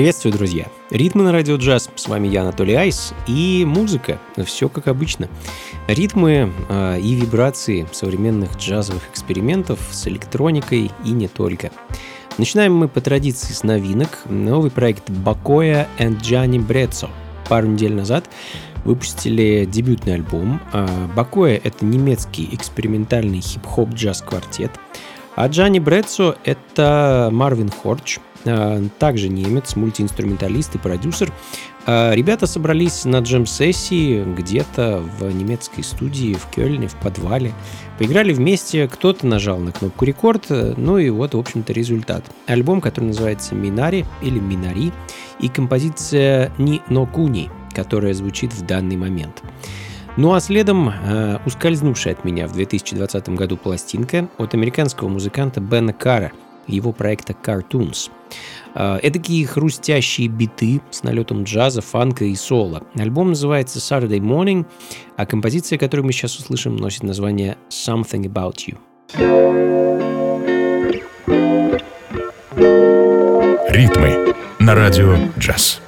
Приветствую, друзья! Ритмы на радио джаз. С вами я, Анатолий Айс. И музыка. Все как обычно. Ритмы э, и вибрации современных джазовых экспериментов с электроникой и не только. Начинаем мы по традиции с новинок. Новый проект Бакоя и Джани Брецо. Пару недель назад выпустили дебютный альбом. Бакоя — это немецкий экспериментальный хип-хоп джаз-квартет. А Джани Брецо — это Марвин Хорч — а, также немец, мультиинструменталист и продюсер. А, ребята собрались на джем-сессии где-то в немецкой студии в Кёльне, в подвале. Поиграли вместе, кто-то нажал на кнопку рекорд, ну и вот, в общем-то, результат. Альбом, который называется «Минари» или «Минари» и композиция «Ни но куни», которая звучит в данный момент. Ну а следом э, ускользнувшая от меня в 2020 году пластинка от американского музыканта Бена Кара – его проекта Cartoons. Эдакие хрустящие биты с налетом джаза, фанка и соло. Альбом называется Saturday Morning, а композиция, которую мы сейчас услышим, носит название Something About You. Ритмы на радио джаз.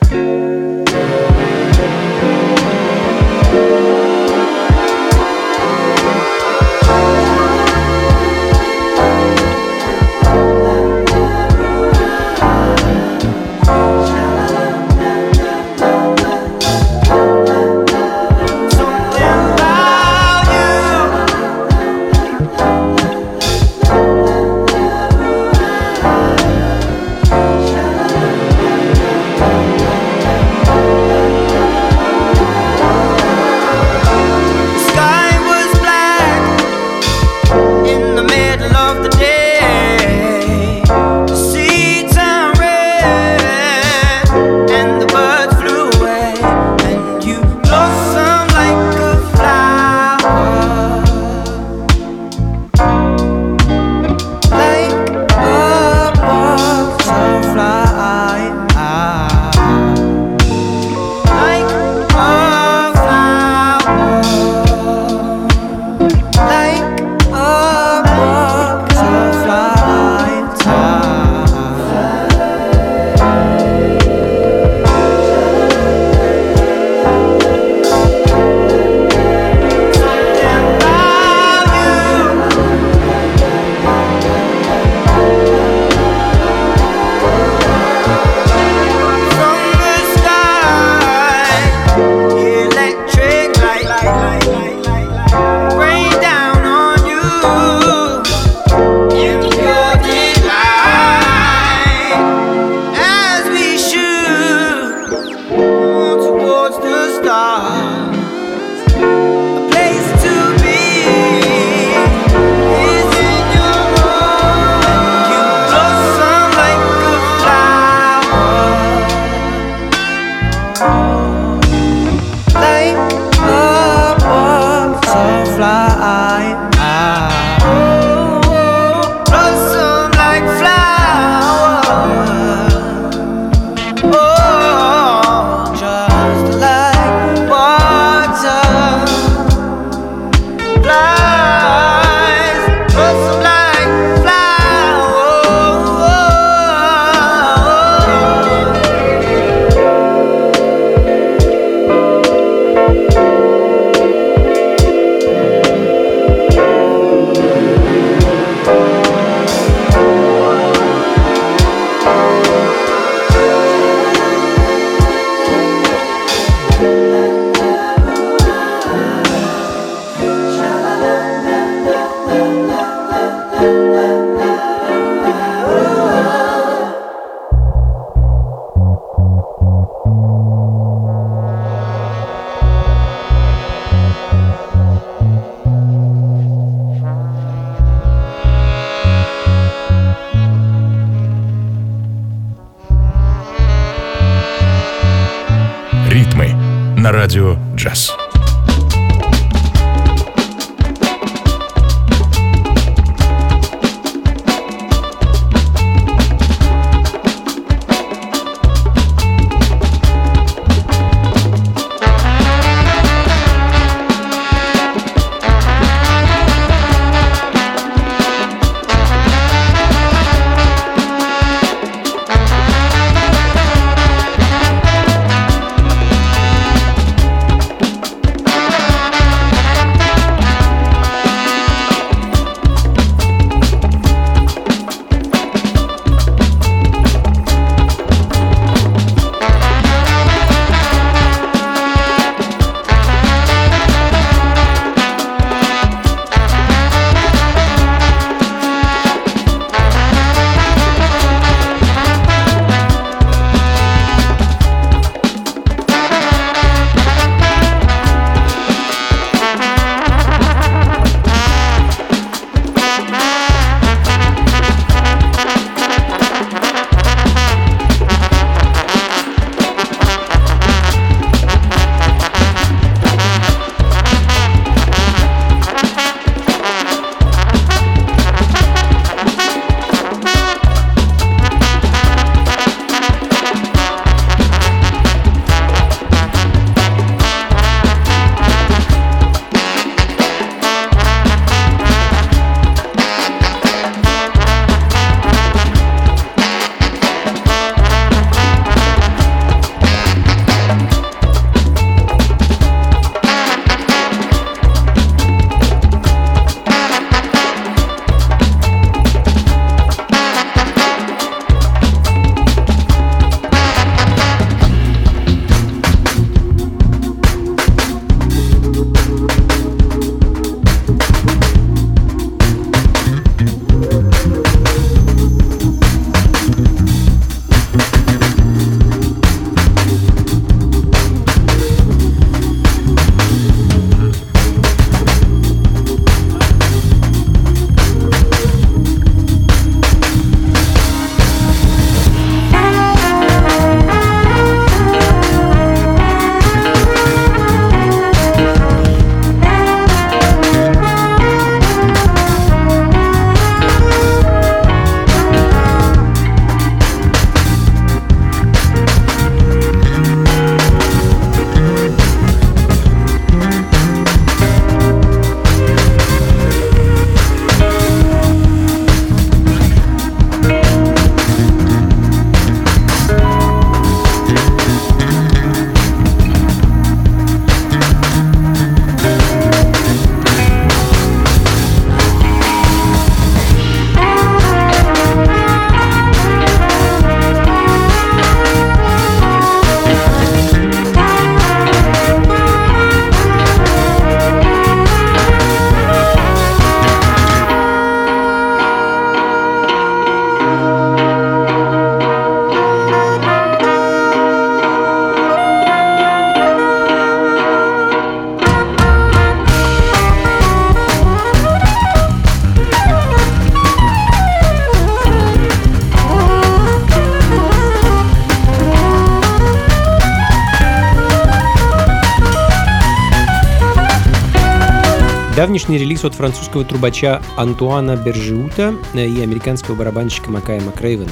Давнишний релиз от французского трубача Антуана Бержиута и американского барабанщика Макая Макрейвена.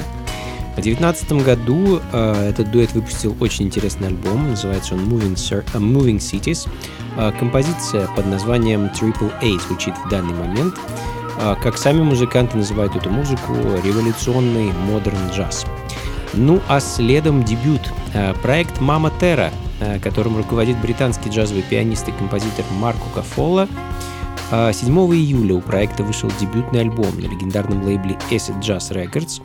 В 2019 году э, этот дуэт выпустил очень интересный альбом, называется он Moving, Sir, uh, Moving Cities. Э, композиция под названием Triple A звучит в данный момент. Э, как сами музыканты называют эту музыку, революционный модерн джаз. Ну а следом дебют. Э, проект Мама Терра, э, которым руководит британский джазовый пианист и композитор Марко Кафола. 7 июля у проекта вышел дебютный альбом на легендарном лейбле Acid Jazz Records.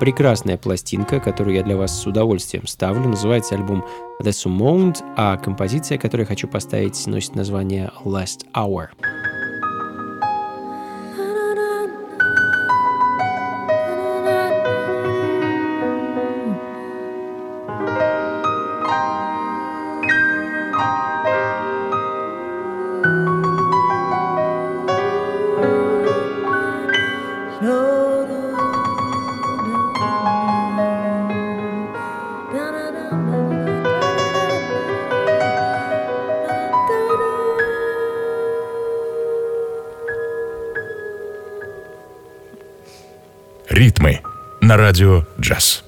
Прекрасная пластинка, которую я для вас с удовольствием ставлю. Называется альбом The Summoned, а композиция, которую я хочу поставить, носит название Last Hour. На радио «Джаз».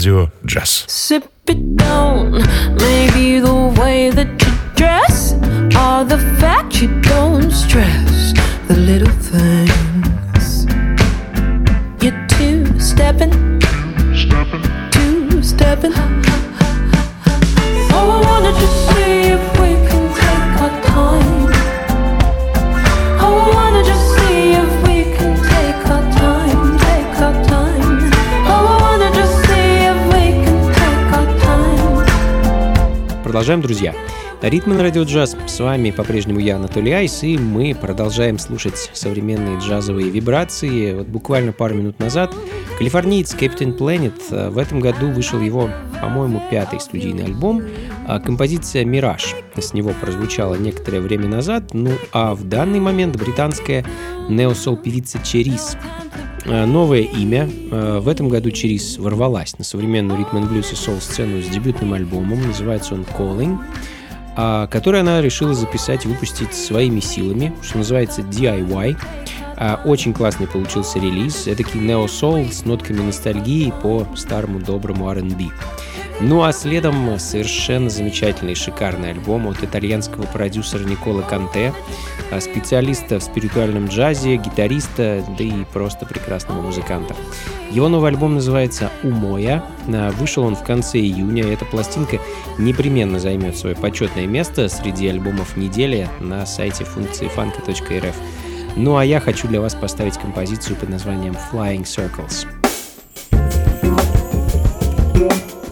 радио джаз. Sip it down, maybe the way that you dress, or the fact you don't stress the little things. You're two stepping, two stepping. Oh, I wanna just see Продолжаем, друзья. Ритмы на радио джаз. С вами по-прежнему я, Анатолий Айс, и мы продолжаем слушать современные джазовые вибрации. Вот буквально пару минут назад калифорниец Captain Planet э, в этом году вышел его, по-моему, пятый студийный альбом. А Композиция «Мираж» с него прозвучала некоторое время назад, ну а в данный момент британская неосол певица Черис Э, Новое имя. Э, В этом году Черис ворвалась на современную ритм н блюз и сол сцену с дебютным альбомом. Называется он «Calling», который она решила записать и выпустить своими силами, что называется DIY. А, Очень классный получился релиз. Эдакий нео-сол с нотками ностальгии по старому доброму R&B. Ну а следом совершенно замечательный шикарный альбом от итальянского продюсера Никола Канте, а, специалиста в спиритуальном джазе, гитариста, да и просто прекрасного музыканта. Его новый альбом называется «Умоя». А, Вышел он в конце июня. Эта пластинка непременно займет свое почетное место среди альбомов недели на сайте функции фанка.рф. Ну а я хочу для вас поставить композицию под названием Flying Circles. Ah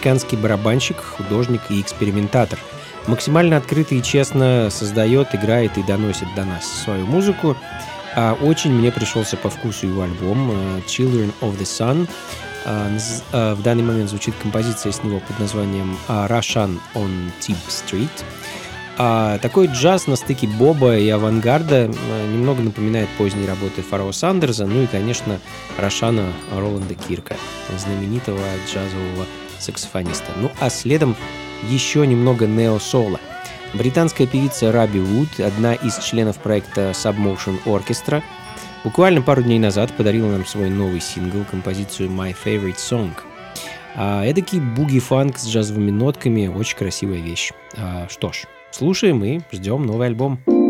американский барабанщик, художник и экспериментатор. Максимально открыто и честно создает, играет и доносит до нас свою музыку. А очень мне пришелся по вкусу его альбом э, Children of the Sun. А, а, В данный момент звучит композиция с него под названием а, Russian on Tip Street. Такой джаз на стыке боба и авангарда э, немного напоминает поздние работы Фарао Сандерса, ну и, конечно, Рошана Роланда Кирка, знаменитого джазового саксофониста. Ну а следом еще немного нео-соло. Британская певица Раби Вуд, одна из членов проекта Submotion Orchestra, буквально пару дней назад подарила нам свой новый сингл, композицию My Favorite Song. А, эдакий буги-фанк с джазовыми нотками, очень красивая вещь. А, что ж, слушаем и ждем новый альбом. When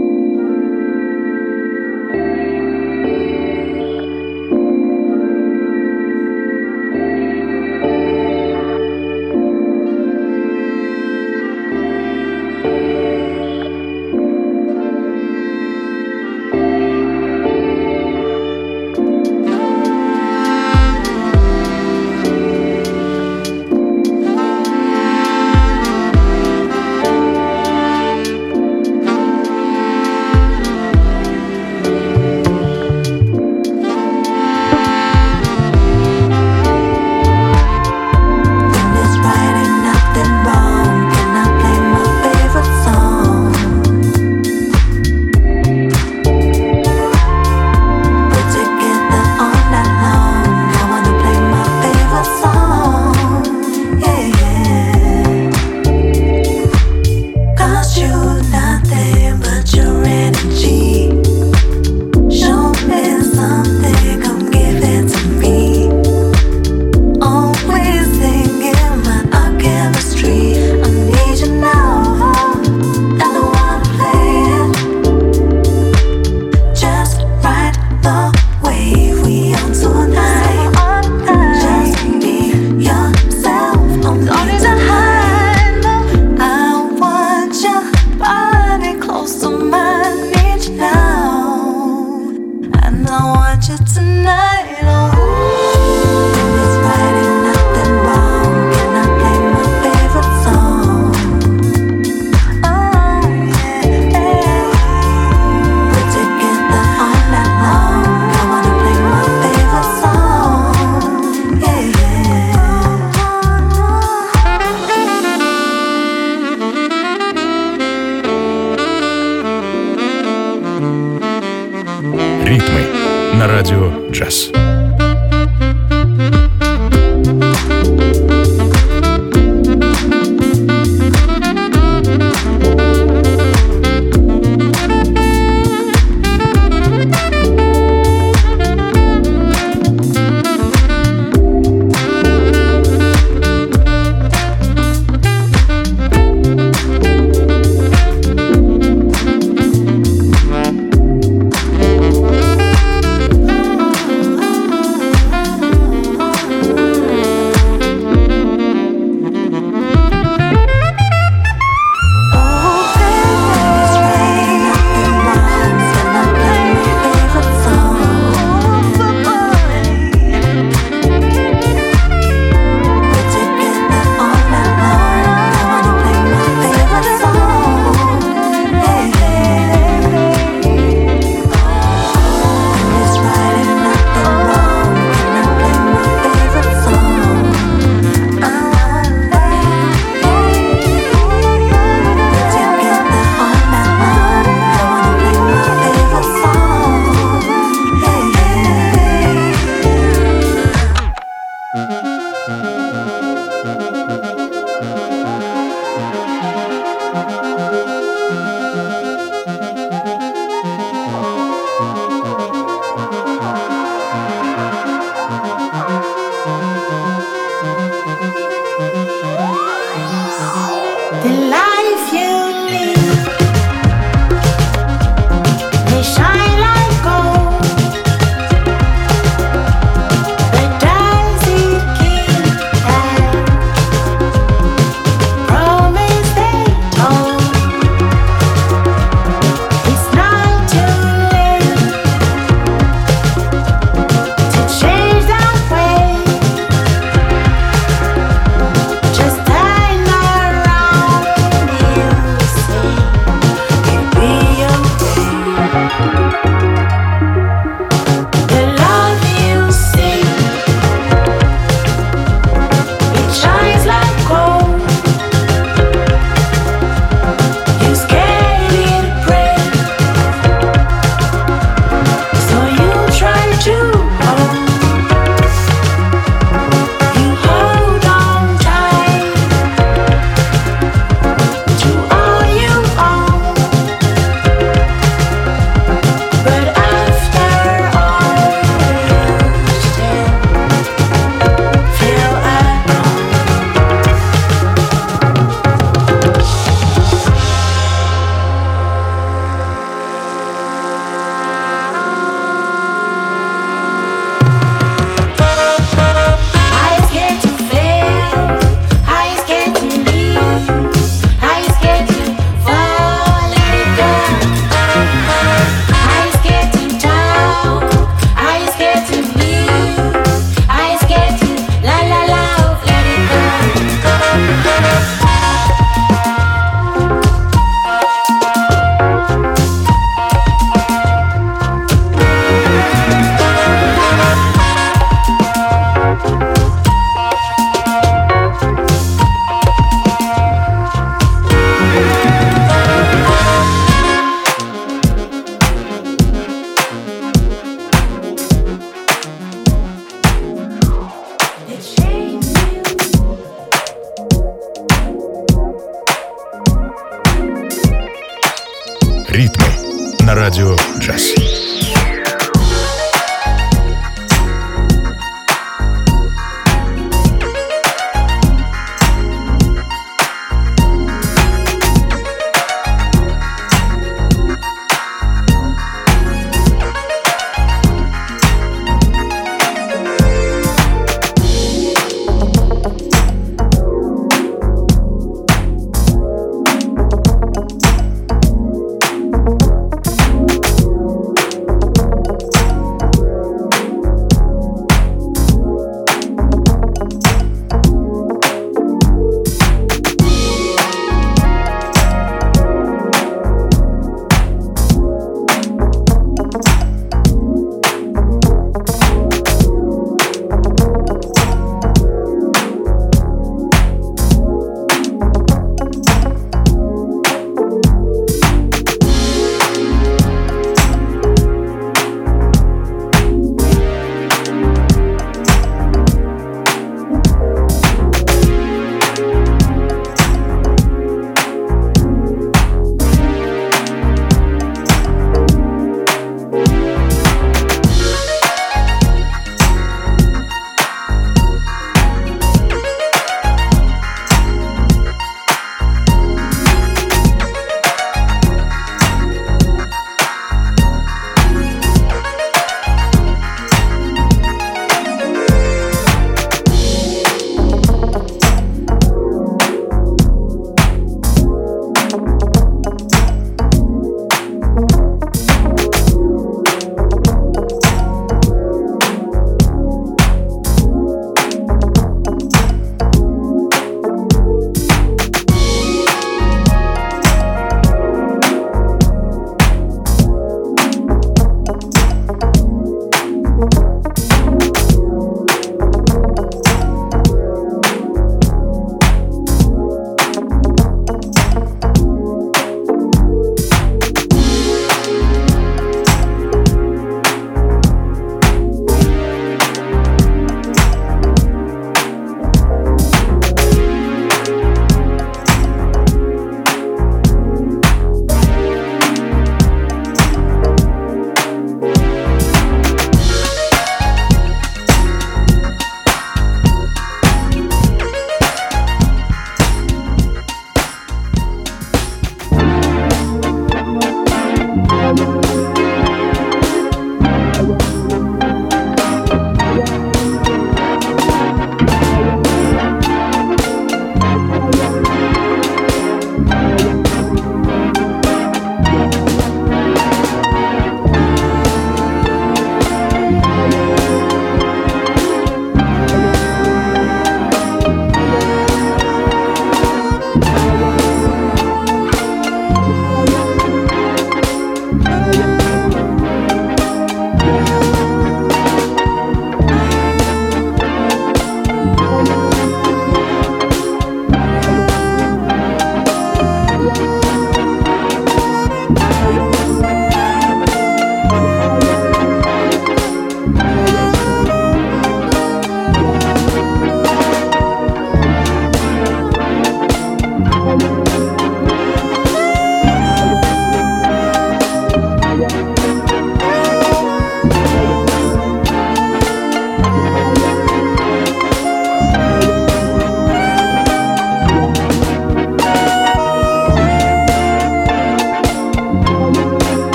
うん。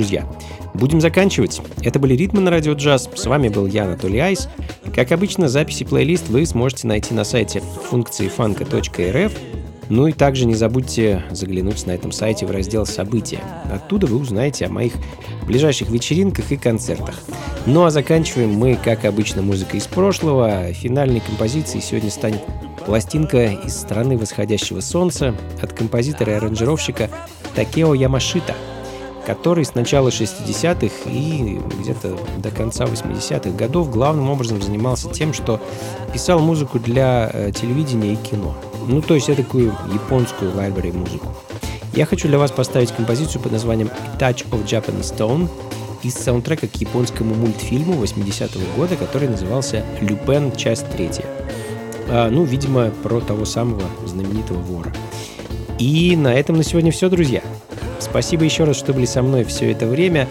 Друзья, будем заканчивать. Это были «Ритмы на радио джаз». С вами был я, Анатолий Айс. Как обычно, записи плейлист вы сможете найти на сайте функции фанка.рф. Ну и также не забудьте заглянуть на этом сайте в раздел «События». Оттуда вы узнаете о моих ближайших вечеринках и концертах. Ну а заканчиваем мы, как обычно, музыкой из прошлого. Финальной композицией сегодня станет пластинка из страны восходящего солнца от композитора и аранжировщика Такео Ямашита, который с начала 60-х и где-то до конца 80-х годов главным образом занимался тем, что писал музыку для э, телевидения и кино. Ну, то есть такую японскую library музыку. Я хочу для вас поставить композицию под названием Touch of Japanese Stone из саундтрека к японскому мультфильму 80-го года, который назывался «Люпен. Часть третья». А, ну, видимо, про того самого знаменитого вора. И на этом на сегодня все, друзья. Спасибо еще раз, что были со мной все это время.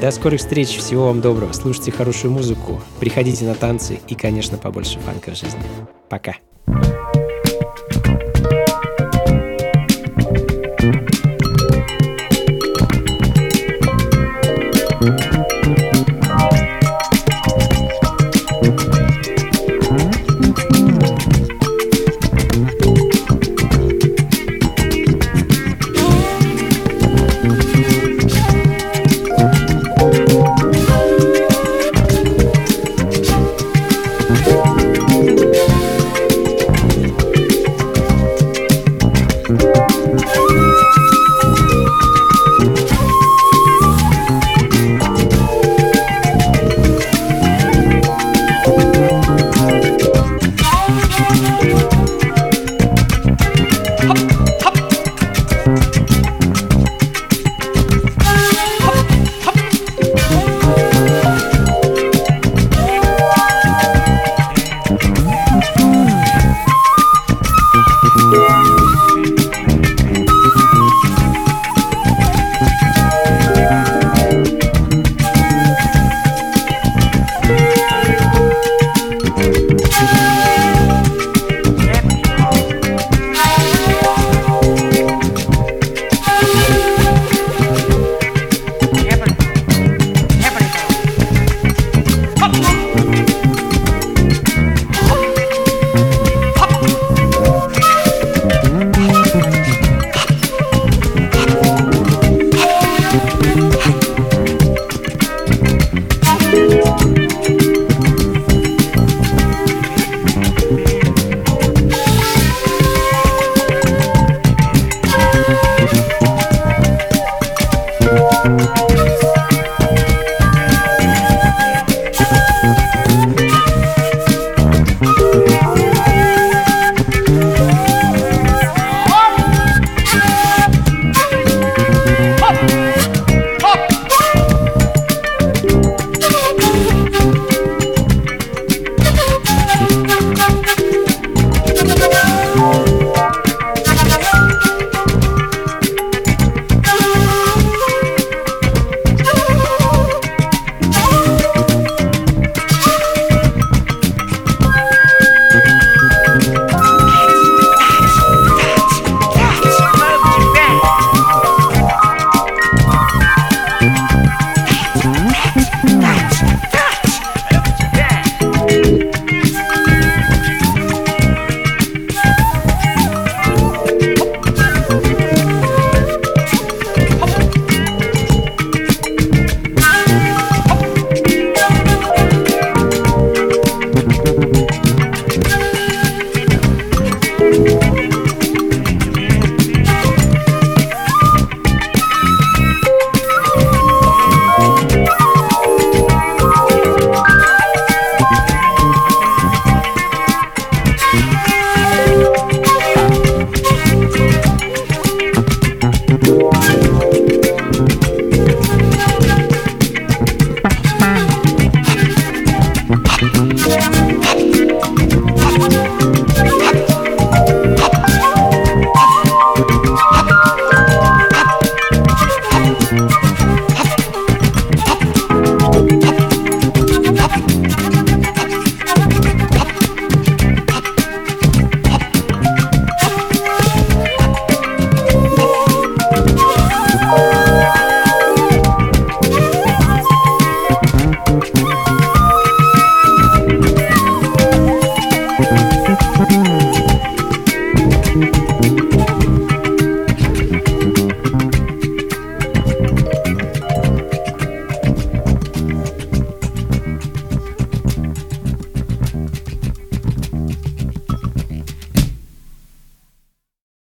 До скорых встреч, всего вам доброго. Слушайте хорошую музыку, приходите на танцы и, конечно, побольше фанка в жизни. Пока.